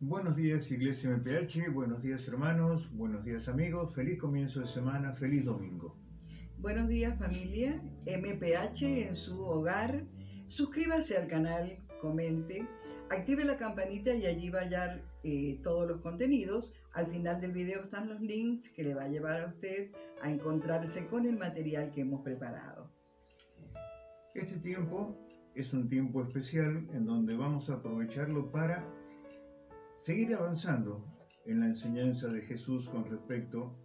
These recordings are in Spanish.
Buenos días Iglesia MPH, buenos días hermanos, buenos días amigos, feliz comienzo de semana, feliz domingo. Buenos días familia, MPH en su hogar, suscríbase al canal, comente, active la campanita y allí va a hallar eh, todos los contenidos. Al final del video están los links que le va a llevar a usted a encontrarse con el material que hemos preparado. Este tiempo es un tiempo especial en donde vamos a aprovecharlo para seguir avanzando en la enseñanza de Jesús con respecto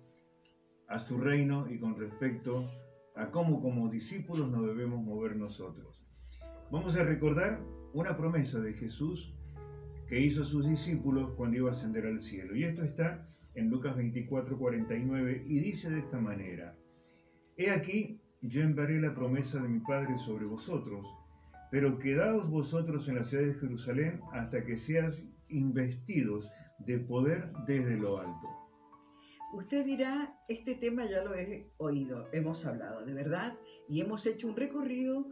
a su reino y con respecto a cómo como discípulos nos debemos mover nosotros. Vamos a recordar una promesa de Jesús que hizo a sus discípulos cuando iba a ascender al cielo. Y esto está en Lucas 24, 49 y dice de esta manera, He aquí, yo enviaré la promesa de mi Padre sobre vosotros, pero quedaos vosotros en la ciudad de Jerusalén hasta que seas investidos de poder desde lo alto. Usted dirá, este tema ya lo he oído, hemos hablado, de verdad, y hemos hecho un recorrido,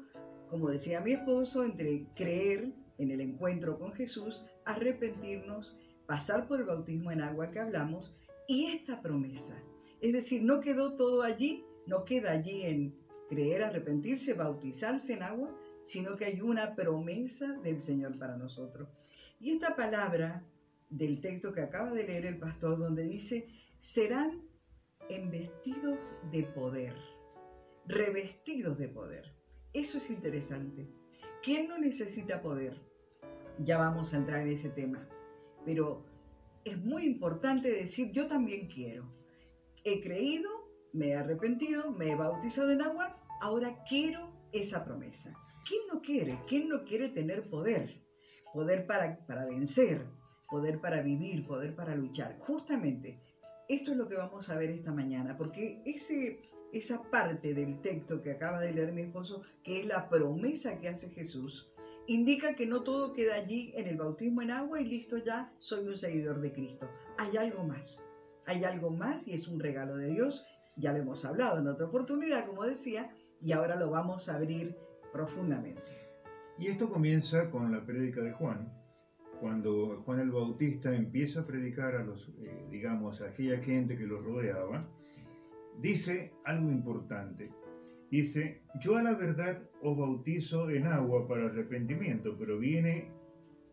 como decía mi esposo, entre creer en el encuentro con Jesús, arrepentirnos, pasar por el bautismo en agua que hablamos, y esta promesa. Es decir, no quedó todo allí, no queda allí en creer, arrepentirse, bautizarse en agua, sino que hay una promesa del Señor para nosotros. Y esta palabra del texto que acaba de leer el pastor, donde dice, serán embestidos de poder, revestidos de poder. Eso es interesante. ¿Quién no necesita poder? Ya vamos a entrar en ese tema. Pero es muy importante decir, yo también quiero. He creído, me he arrepentido, me he bautizado en agua, ahora quiero esa promesa. ¿Quién no quiere? ¿Quién no quiere tener poder? Poder para, para vencer, poder para vivir, poder para luchar. Justamente, esto es lo que vamos a ver esta mañana, porque ese, esa parte del texto que acaba de leer mi esposo, que es la promesa que hace Jesús, indica que no todo queda allí en el bautismo en agua y listo ya, soy un seguidor de Cristo. Hay algo más, hay algo más y es un regalo de Dios. Ya lo hemos hablado en otra oportunidad, como decía, y ahora lo vamos a abrir profundamente. Y esto comienza con la prédica de Juan, cuando Juan el Bautista empieza a predicar a los, eh, digamos, a aquella gente que los rodeaba, dice algo importante. Dice, yo a la verdad os bautizo en agua para arrepentimiento, pero viene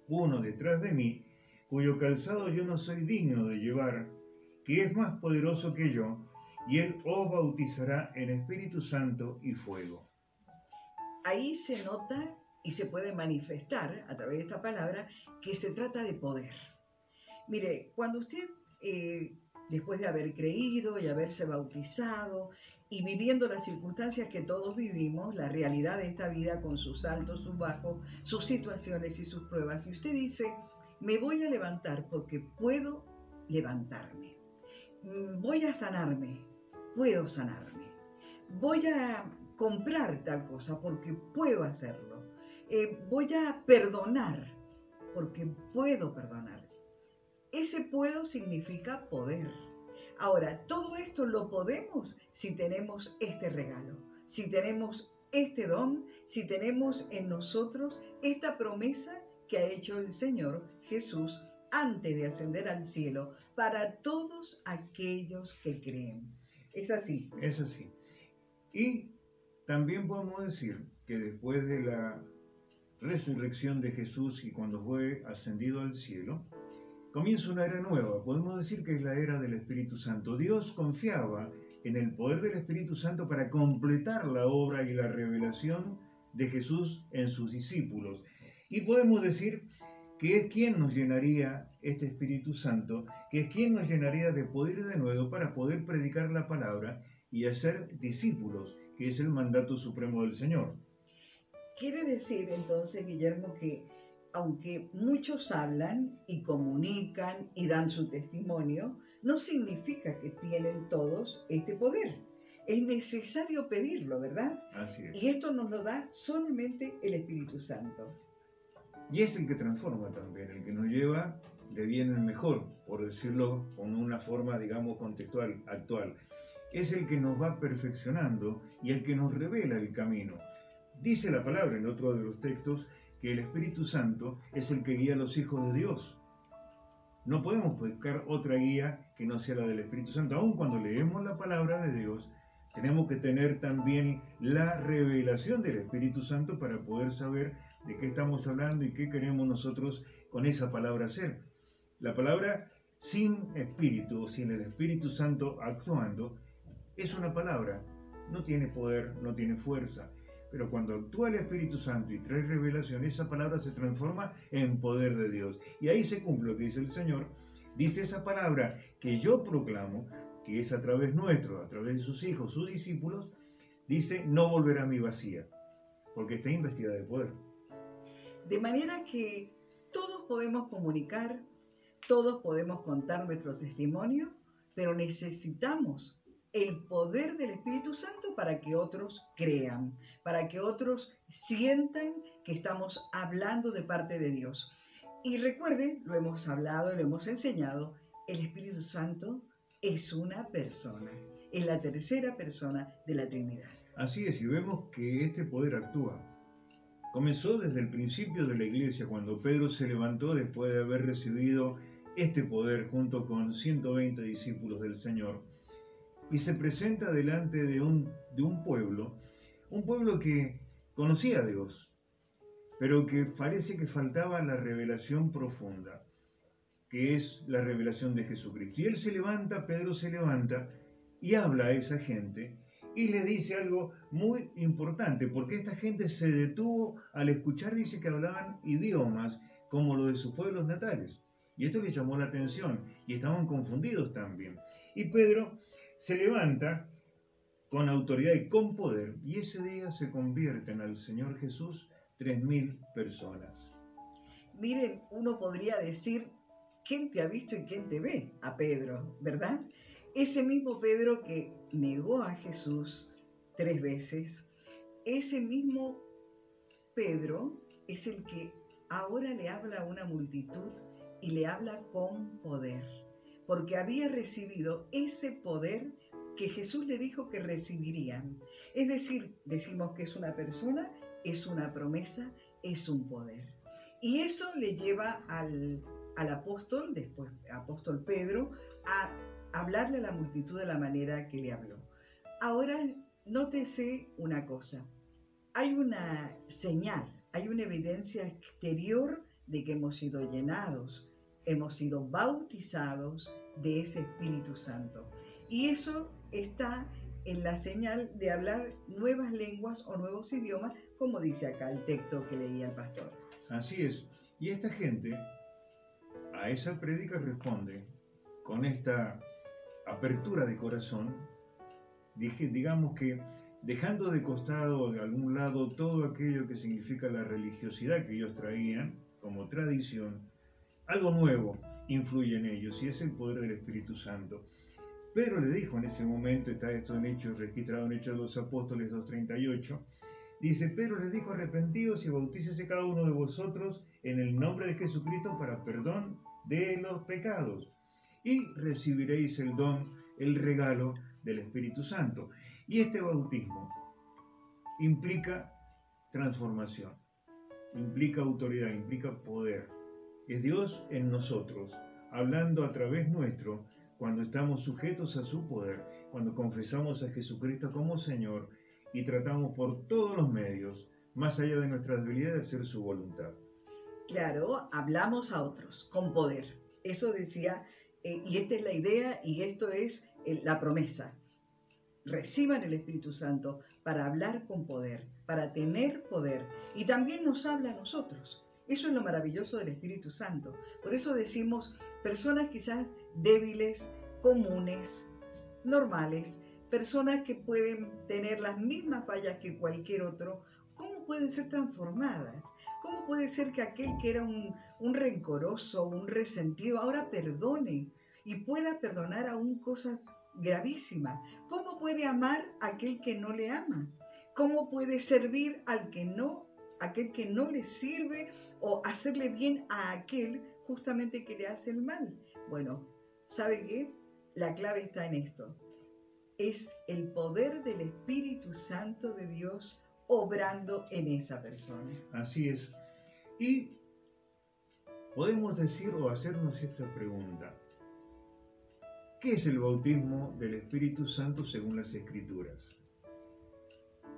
uno detrás de mí, cuyo calzado yo no soy digno de llevar, que es más poderoso que yo, y él os bautizará en Espíritu Santo y fuego. Ahí se nota y se puede manifestar a través de esta palabra que se trata de poder. Mire, cuando usted, eh, después de haber creído y haberse bautizado y viviendo las circunstancias que todos vivimos, la realidad de esta vida con sus altos, sus bajos, sus situaciones y sus pruebas, y usted dice, me voy a levantar porque puedo levantarme, voy a sanarme, puedo sanarme, voy a comprar tal cosa porque puedo hacerlo eh, voy a perdonar porque puedo perdonar. Ese puedo significa poder. Ahora, todo esto lo podemos si tenemos este regalo, si tenemos este don, si tenemos en nosotros esta promesa que ha hecho el Señor Jesús antes de ascender al cielo para todos aquellos que creen. Es así. Es así. Y también podemos decir que después de la resurrección de Jesús y cuando fue ascendido al cielo, comienza una era nueva. Podemos decir que es la era del Espíritu Santo. Dios confiaba en el poder del Espíritu Santo para completar la obra y la revelación de Jesús en sus discípulos. Y podemos decir que es quien nos llenaría este Espíritu Santo, que es quien nos llenaría de poder de nuevo para poder predicar la palabra y hacer discípulos, que es el mandato supremo del Señor. Quiere decir entonces, Guillermo, que aunque muchos hablan y comunican y dan su testimonio, no significa que tienen todos este poder. Es necesario pedirlo, ¿verdad? Así es. Y esto nos lo da solamente el Espíritu Santo. Y es el que transforma también, el que nos lleva de bien en mejor, por decirlo con una forma, digamos, contextual, actual. Es el que nos va perfeccionando y el que nos revela el camino. Dice la palabra en otro de los textos que el Espíritu Santo es el que guía a los hijos de Dios. No podemos buscar otra guía que no sea la del Espíritu Santo. Aun cuando leemos la palabra de Dios, tenemos que tener también la revelación del Espíritu Santo para poder saber de qué estamos hablando y qué queremos nosotros con esa palabra hacer. La palabra sin Espíritu, sin el Espíritu Santo actuando, es una palabra. No tiene poder, no tiene fuerza. Pero cuando actúa el Espíritu Santo y trae revelación, esa palabra se transforma en poder de Dios. Y ahí se cumple lo que dice el Señor. Dice esa palabra que yo proclamo, que es a través nuestro, a través de sus hijos, sus discípulos, dice, no volverá a mi vacía, porque está investida de poder. De manera que todos podemos comunicar, todos podemos contar nuestro testimonio, pero necesitamos el poder del Espíritu Santo para que otros crean, para que otros sientan que estamos hablando de parte de Dios. Y recuerden, lo hemos hablado lo hemos enseñado, el Espíritu Santo es una persona, es la tercera persona de la Trinidad. Así es, y vemos que este poder actúa. Comenzó desde el principio de la iglesia, cuando Pedro se levantó después de haber recibido este poder junto con 120 discípulos del Señor y se presenta delante de un, de un pueblo, un pueblo que conocía a Dios, pero que parece que faltaba la revelación profunda, que es la revelación de Jesucristo. Y él se levanta, Pedro se levanta y habla a esa gente y le dice algo muy importante, porque esta gente se detuvo al escuchar, dice que hablaban idiomas como los de sus pueblos natales. Y esto les llamó la atención y estaban confundidos también. Y Pedro se levanta con autoridad y con poder, y ese día se convierten al Señor Jesús tres mil personas. Miren, uno podría decir, ¿quién te ha visto y quién te ve? A Pedro, ¿verdad? Ese mismo Pedro que negó a Jesús tres veces, ese mismo Pedro es el que ahora le habla a una multitud y le habla con poder porque había recibido ese poder que Jesús le dijo que recibirían. Es decir, decimos que es una persona, es una promesa, es un poder. Y eso le lleva al, apóstol, después apóstol Pedro, a hablarle a la multitud de la manera que le habló. Ahora, nótese una cosa. Hay una señal, hay una evidencia exterior de que hemos sido llenados hemos sido bautizados de ese Espíritu Santo. Y eso está en la señal de hablar nuevas lenguas o nuevos idiomas, como dice acá el texto que leía el pastor. Así es. Y esta gente a esa prédica responde con esta apertura de corazón, digamos que dejando de costado de algún lado todo aquello que significa la religiosidad que ellos traían como tradición, algo nuevo influye en ellos y es el poder del Espíritu Santo. Pedro le dijo en ese momento, está esto en Hechos, registrado en Hechos de los Apóstoles 2.38, dice, Pedro les dijo, arrepentidos y bautícese cada uno de vosotros en el nombre de Jesucristo para perdón de los pecados y recibiréis el don, el regalo del Espíritu Santo. Y este bautismo implica transformación, implica autoridad, implica poder. Es Dios en nosotros, hablando a través nuestro, cuando estamos sujetos a su poder, cuando confesamos a Jesucristo como Señor y tratamos por todos los medios, más allá de nuestras habilidades, de hacer su voluntad. Claro, hablamos a otros con poder. Eso decía, eh, y esta es la idea y esto es eh, la promesa. Reciban el Espíritu Santo para hablar con poder, para tener poder. Y también nos habla a nosotros. Eso es lo maravilloso del Espíritu Santo. Por eso decimos personas quizás débiles, comunes, normales, personas que pueden tener las mismas fallas que cualquier otro, ¿cómo pueden ser transformadas? ¿Cómo puede ser que aquel que era un, rencoroso, un resentido, ahora perdone y pueda perdonar aún cosas gravísimas? ¿Cómo puede amar a aquel que no le ama? ¿Cómo puede servir al que no, aquel que no le sirve o hacerle bien a aquel justamente que le hace el mal. Bueno, ¿sabe qué? La clave está en esto. Es el poder del Espíritu Santo de Dios obrando en esa persona. Así es. Y podemos decir o hacernos esta pregunta. ¿Qué es el bautismo del Espíritu Santo según las Escrituras?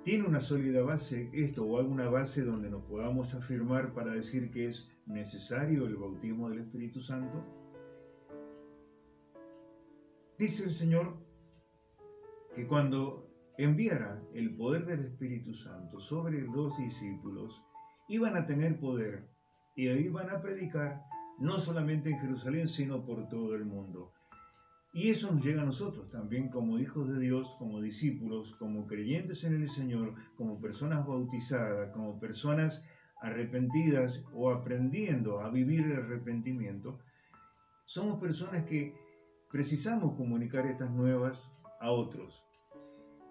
¿Tiene una sólida base esto o alguna base donde nos podamos afirmar para decir que es necesario el bautismo del Espíritu Santo? Dice el Señor que cuando enviara el poder del Espíritu Santo sobre los discípulos, iban a tener poder y iban a predicar no solamente en Jerusalén, sino por todo el mundo. Y eso nos llega a nosotros también como hijos de Dios, como discípulos, como creyentes en el Señor, como personas bautizadas, como personas arrepentidas o aprendiendo a vivir el arrepentimiento. Somos personas que precisamos comunicar estas nuevas a otros.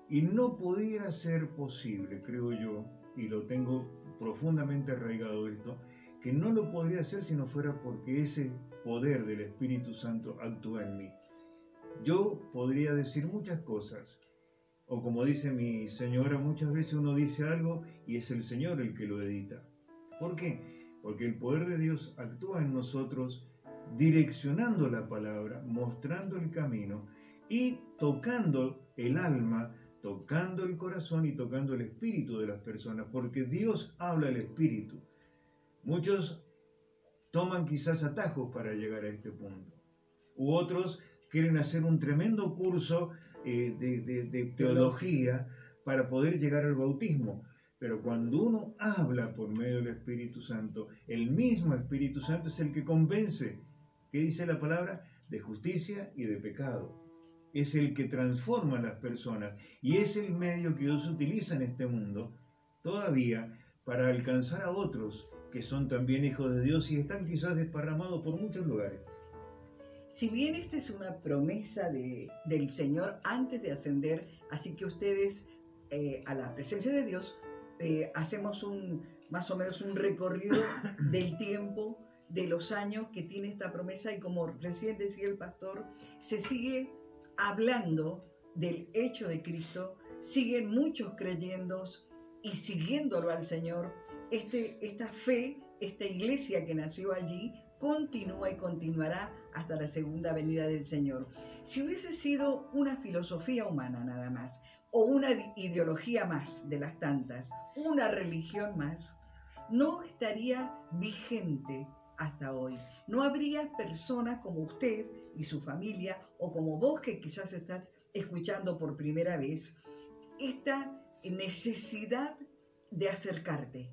Y no pudiera ser posible, creo yo, y lo tengo profundamente arraigado esto, que no lo podría hacer si no fuera porque ese poder del Espíritu Santo actúa en mí. Yo podría decir muchas cosas, o como dice mi señora, muchas veces uno dice algo y es el Señor el que lo edita. ¿Por qué? Porque el poder de Dios actúa en nosotros direccionando la palabra, mostrando el camino y tocando el alma tocando el corazón y tocando el espíritu de las personas, porque Dios habla el espíritu. Muchos toman quizás atajos para llegar a este punto, u otros quieren hacer un tremendo curso eh, de, teología para poder llegar al bautismo. Pero cuando uno habla por medio del Espíritu Santo, el mismo Espíritu Santo es el que convence, ¿qué dice la palabra? De justicia y de pecado es el que transforma a las personas y es el medio que Dios utiliza en este mundo todavía para alcanzar a otros que son también hijos de Dios y están quizás desparramados por muchos lugares. Si bien esta es una promesa de, del Señor antes de ascender, así que ustedes eh, a la presencia de Dios eh, hacemos un más o menos un recorrido del tiempo, de los años que tiene esta promesa y como recién decía el pastor, se sigue hablando del hecho de Cristo, siguen muchos creyendo y siguiéndolo al Señor. Este, esta fe, esta iglesia que nació allí, continúa y continuará hasta la segunda venida del Señor. Si hubiese sido una filosofía humana nada más, o una ideología más de las tantas, una religión más, no estaría vigente hasta hoy. No habría personas como usted y su familia, o como vos que quizás estás escuchando por primera vez, esta necesidad de acercarte,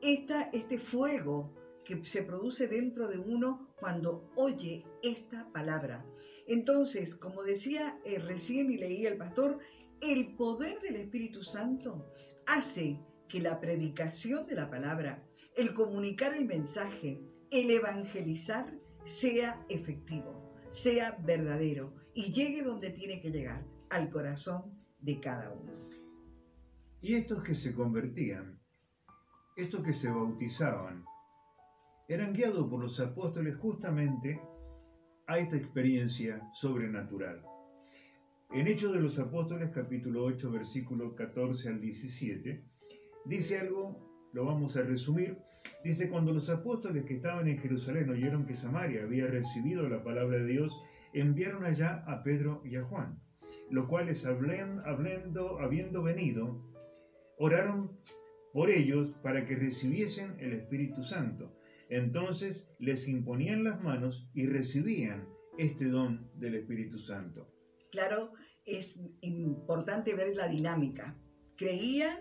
esta, este fuego que se produce dentro de uno cuando oye esta palabra. Entonces, como decía eh, recién y leí el pastor, el poder del Espíritu Santo hace que la predicación de la palabra, el comunicar el mensaje, el evangelizar sea efectivo, sea verdadero y llegue donde tiene que llegar, al corazón de cada uno. Y estos que se convertían, estos que se bautizaban, eran guiados por los apóstoles justamente a esta experiencia sobrenatural. En Hechos de los Apóstoles, capítulo 8, versículo 14 al 17, dice algo, lo vamos a resumir, Dice, cuando los apóstoles que estaban en Jerusalén oyeron que Samaria había recibido la palabra de Dios, enviaron allá a Pedro y a Juan, los cuales, hablando, habiendo venido, oraron por ellos para que recibiesen el Espíritu Santo. Entonces les imponían las manos y recibían este don del Espíritu Santo. Claro, es importante ver la dinámica. Creían,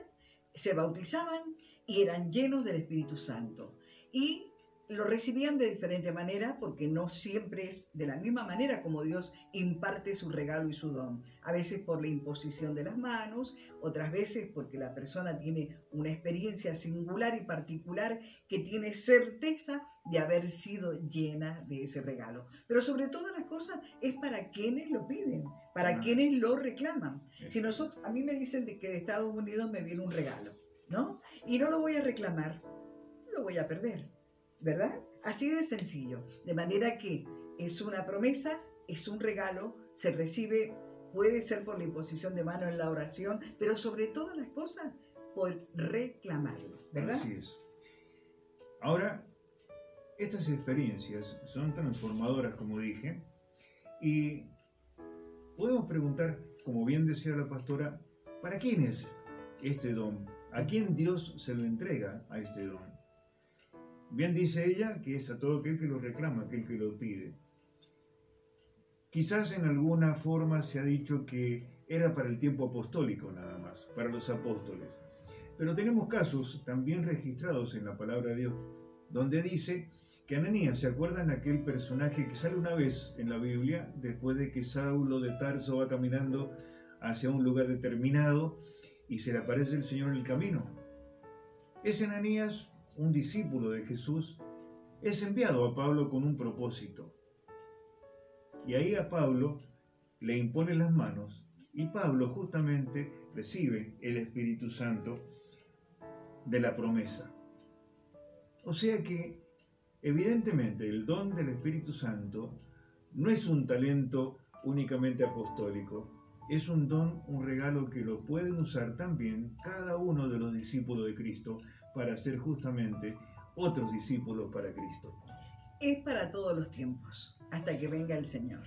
se bautizaban y eran llenos del Espíritu Santo. Y lo recibían de diferente manera porque no siempre es de la misma manera como Dios imparte su regalo y su don. A veces por la imposición de las manos, otras veces porque la persona tiene una experiencia singular y particular que tiene certeza de haber sido llena de ese regalo. Pero sobre todas las cosas es para quienes lo piden, para quienes lo reclaman. Si nosotros, a mí me dicen de que de Estados Unidos me viene un regalo ¿no? Y no lo voy a reclamar, lo voy a perder, ¿verdad? Así de sencillo. De manera que es una promesa, es un regalo, se recibe, puede ser por la imposición de mano en la oración, pero sobre todas las cosas, por reclamarlo, ¿verdad? Así es. Ahora, estas experiencias son transformadoras, como dije, y podemos preguntar, como bien decía la pastora, ¿para quién es este don? ¿A quién Dios se lo entrega a este don? Bien dice ella que es a todo aquel que lo reclama, aquel que lo pide. Quizás en alguna forma se ha dicho que era para el tiempo apostólico nada más, para los apóstoles. Pero tenemos casos también registrados en la palabra de Dios, donde dice que Ananías, ¿se acuerdan aquel personaje que sale una vez en la Biblia, después de que Saulo de Tarso va caminando hacia un lugar determinado y se le aparece el Señor en el camino? Ese Ananías, un discípulo de Jesús, es enviado a Pablo con un propósito. Y ahí a Pablo le impone las manos y Pablo justamente recibe el Espíritu Santo de la promesa. O sea que, evidentemente, el don del Espíritu Santo no es un talento únicamente apostólico, es un don, un regalo que lo pueden usar también cada uno de los discípulos de Cristo para ser justamente otros discípulos para Cristo. Es para todos los tiempos, hasta que venga el Señor.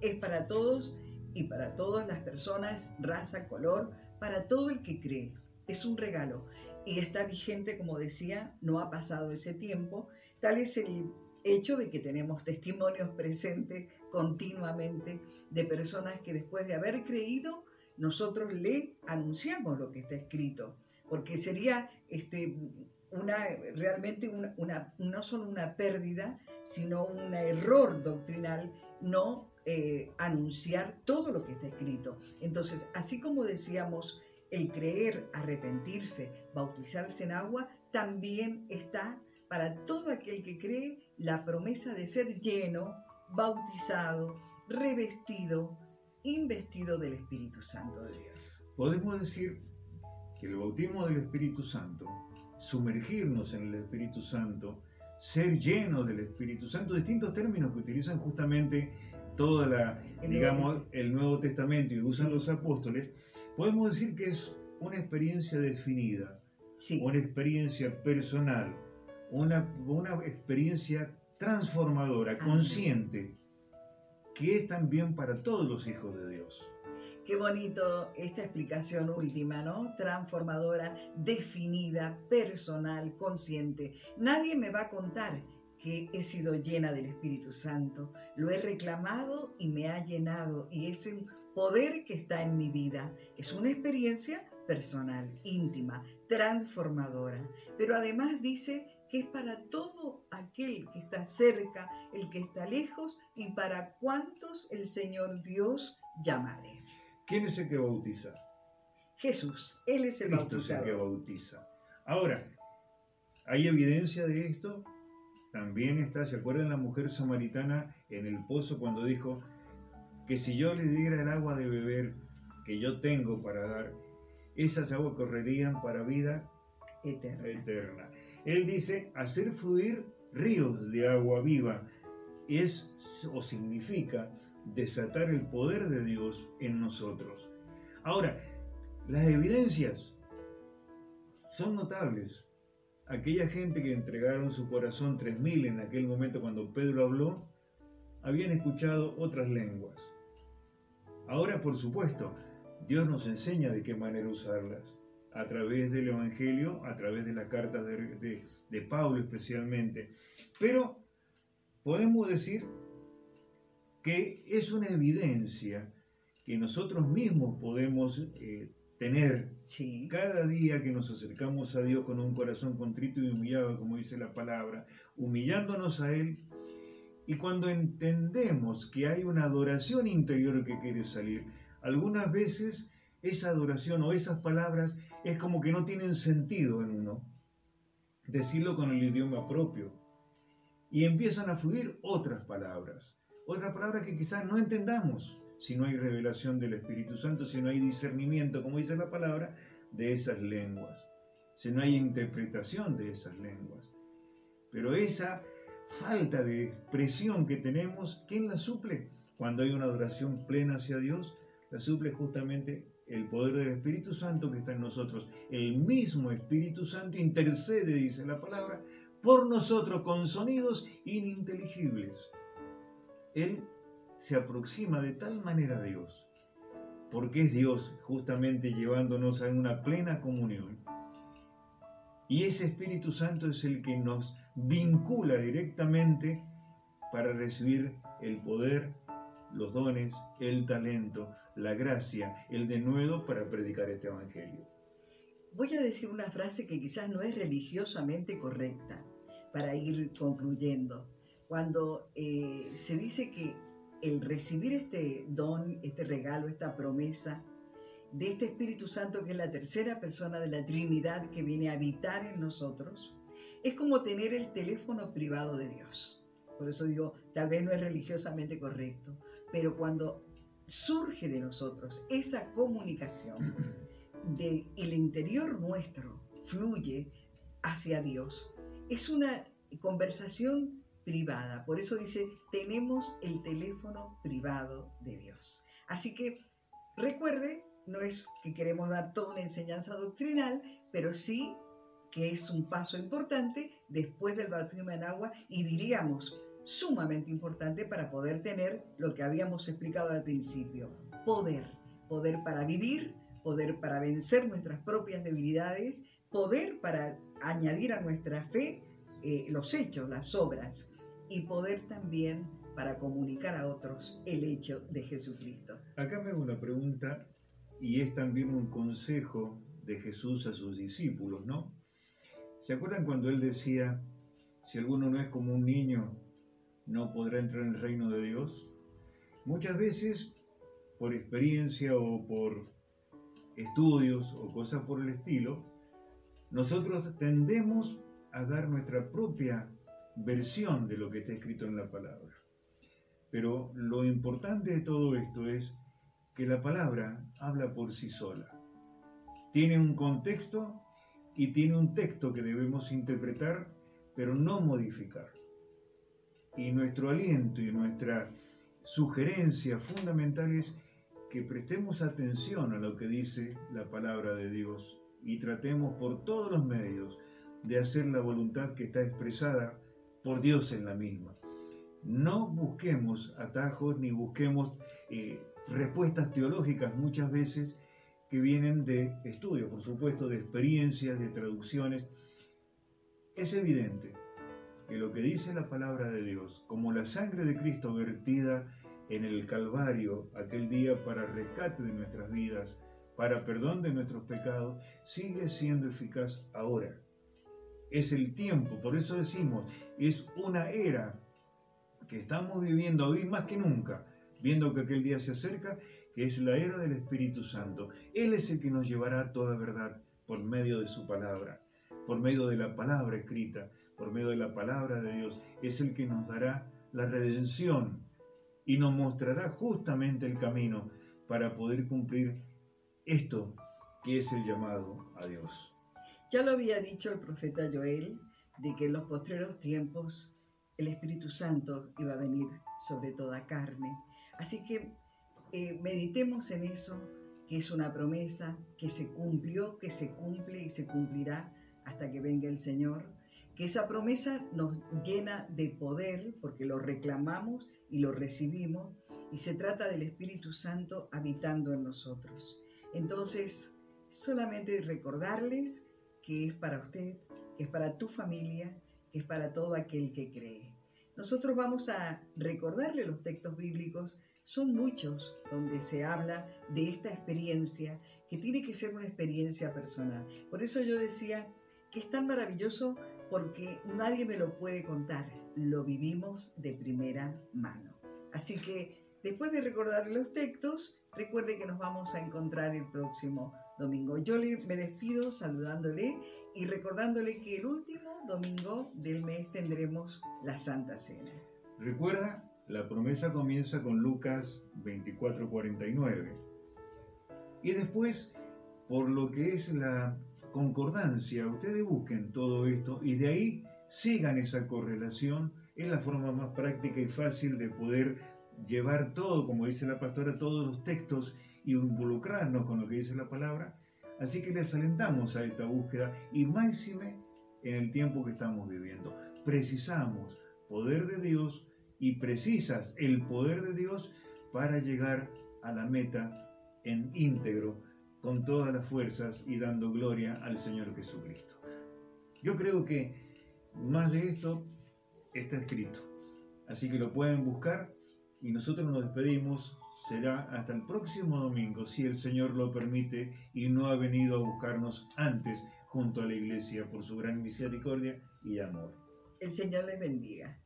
Es para todos y para todas las personas, raza, color, para todo el que cree. Es un regalo y está vigente, como decía, no ha pasado ese tiempo. Tal es el hecho de que tenemos testimonios presentes continuamente de personas que después de haber creído, nosotros le anunciamos lo que está escrito, porque sería este, una, realmente una, no solo una pérdida, sino un error doctrinal no eh, anunciar todo lo que está escrito. Entonces, así como decíamos, el creer, arrepentirse, bautizarse en agua, también está para todo aquel que cree la promesa de ser lleno, bautizado, revestido, investido del Espíritu Santo de Dios. Podemos decir que el bautismo del Espíritu Santo, sumergirnos en el Espíritu Santo, ser llenos del Espíritu Santo, distintos términos que utilizan justamente toda la, digamos, el Nuevo Testamento y usan los apóstoles, podemos decir que es una experiencia definida, una experiencia personal, una, una experiencia transformadora, consciente, que es también para todos los hijos de Dios. Qué bonito esta explicación última, ¿no? Transformadora, definida, personal, consciente. Nadie me va a contar que he sido llena del Espíritu Santo. Lo he reclamado y me ha llenado y es un poder que está en mi vida. Es una experiencia personal, íntima, transformadora. Pero además dice que es para todo aquel que está cerca, el que está lejos y para cuantos el Señor Dios llamare. ¿Quién es el que bautiza? Jesús, Él es el Cristo es el que bautiza. Ahora, ¿hay evidencia de esto? También está, ¿se acuerdan la mujer samaritana en el pozo cuando dijo que si yo le diera el agua de beber que yo tengo para dar, esas aguas correrían para vida eterna? eterna. Él dice, hacer fluir ríos de agua viva es o significa desatar el poder de Dios en nosotros. Ahora, las evidencias son notables aquella gente que entregaron su corazón, 3.000 en aquel momento cuando Pedro habló, habían escuchado otras lenguas. Ahora, por supuesto, Dios nos enseña de qué manera usarlas, a través del Evangelio, a través de las cartas de, de, Pablo especialmente. Pero podemos decir que es una evidencia que nosotros mismos podemos eh, tener cada día que nos acercamos a Dios con un corazón contrito y humillado, como dice la palabra, humillándonos a Él. Y cuando entendemos que hay una adoración interior que quiere salir, algunas veces esa adoración o esas palabras es como que no tienen sentido en uno. Decirlo con el idioma propio. Y empiezan a fluir otras palabras. Otras palabras que quizás no entendamos si no hay revelación del Espíritu Santo, si no hay discernimiento, como dice la palabra, de esas lenguas, si no hay interpretación de esas lenguas. Pero esa falta de expresión que tenemos, ¿quién la suple? Cuando hay una adoración plena hacia Dios, la suple justamente el poder del Espíritu Santo que está en nosotros. El mismo Espíritu Santo intercede, dice la palabra, por nosotros con sonidos ininteligibles. Él se aproxima de tal manera a Dios, porque es Dios justamente llevándonos a una plena comunión. Y ese Espíritu Santo es el que nos vincula directamente para recibir el poder, los dones, el talento, la gracia, el denuedo para predicar este Evangelio. Voy a decir una frase que quizás no es religiosamente correcta para ir concluyendo. Cuando eh, se dice que el recibir este don, este regalo, esta promesa de este Espíritu Santo que es la tercera persona de la Trinidad que viene a habitar en nosotros, es como tener el teléfono privado de Dios. Por eso digo, tal vez no es religiosamente correcto, pero cuando surge de nosotros esa comunicación de el interior nuestro fluye hacia Dios. Es una conversación privada. Por eso dice, tenemos el teléfono privado de Dios. Así que recuerde, no es que queremos dar toda una enseñanza doctrinal, pero sí que es un paso importante después del bautismo en agua y diríamos sumamente importante para poder tener lo que habíamos explicado al principio, poder, poder para vivir, poder para vencer nuestras propias debilidades, poder para añadir a nuestra fe eh, los hechos, las obras, y poder también para comunicar a otros el hecho de Jesucristo. Acá me hago una pregunta y es también un consejo de Jesús a sus discípulos, ¿no? ¿Se acuerdan cuando él decía, si alguno no es como un niño, no podrá entrar en el reino de Dios? Muchas veces, por experiencia o por estudios o cosas por el estilo, nosotros tendemos a dar nuestra propia versión de lo que está escrito en la palabra. Pero lo importante de todo esto es que la palabra habla por sí sola. Tiene un contexto y tiene un texto que debemos interpretar, pero no modificar. Y nuestro aliento y nuestra sugerencia fundamental es que prestemos atención a lo que dice la palabra de Dios y tratemos por todos los medios de hacer la voluntad que está expresada por Dios en la misma. No busquemos atajos ni busquemos eh, respuestas teológicas muchas veces que vienen de estudios, por supuesto, de experiencias, de traducciones. Es evidente que lo que dice la palabra de Dios, como la sangre de Cristo vertida en el Calvario aquel día para rescate de nuestras vidas, para perdón de nuestros pecados, sigue siendo eficaz ahora. Es el tiempo, por eso decimos, es una era que estamos viviendo hoy más que nunca, viendo que aquel día se acerca, que es la era del Espíritu Santo. Él es el que nos llevará a toda verdad por medio de su palabra, por medio de la palabra escrita, por medio de la palabra de Dios. Es el que nos dará la redención y nos mostrará justamente el camino para poder cumplir esto que es el llamado a Dios. Ya lo había dicho el profeta Joel, de que en los postreros tiempos el Espíritu Santo iba a venir sobre toda carne. Así que eh, meditemos en eso, que es una promesa que se cumplió, que se cumple y se cumplirá hasta que venga el Señor que esa promesa nos llena de poder porque lo reclamamos y lo recibimos y se trata del Espíritu Santo habitando en nosotros. Entonces, solamente recordarles que es para usted, que es para tu familia, que es para todo aquel que cree. Nosotros vamos a recordarle los textos bíblicos, son muchos donde se habla de esta experiencia que tiene que ser una experiencia personal. Por eso yo decía que es tan maravilloso porque nadie me lo puede contar, lo vivimos de primera mano. Así que después de recordar los textos, recuerde que nos vamos a encontrar el próximo domingo. Yo me despido saludándole y recordándole que el último domingo del mes tendremos la Santa Cena. Recuerda, la promesa comienza con Lucas 24:49. Y después, por lo que es la concordancia, ustedes busquen todo esto y de ahí sigan esa correlación. Es la forma más práctica y fácil de poder llevar todo, como dice la pastora, todos los textos involucrarnos con lo que dice la palabra. Así que les alentamos a esta búsqueda y máxime en el tiempo que estamos viviendo. Precisamos poder de Dios y precisas el poder de Dios para llegar a la meta en íntegro, con todas las fuerzas y dando gloria al Señor Jesucristo. Yo creo que más de esto está escrito, así que lo pueden buscar y nosotros nos despedimos. Será hasta el próximo domingo, si el Señor lo permite y no ha venido a buscarnos antes junto a la iglesia por su gran misericordia y amor. El Señor les bendiga.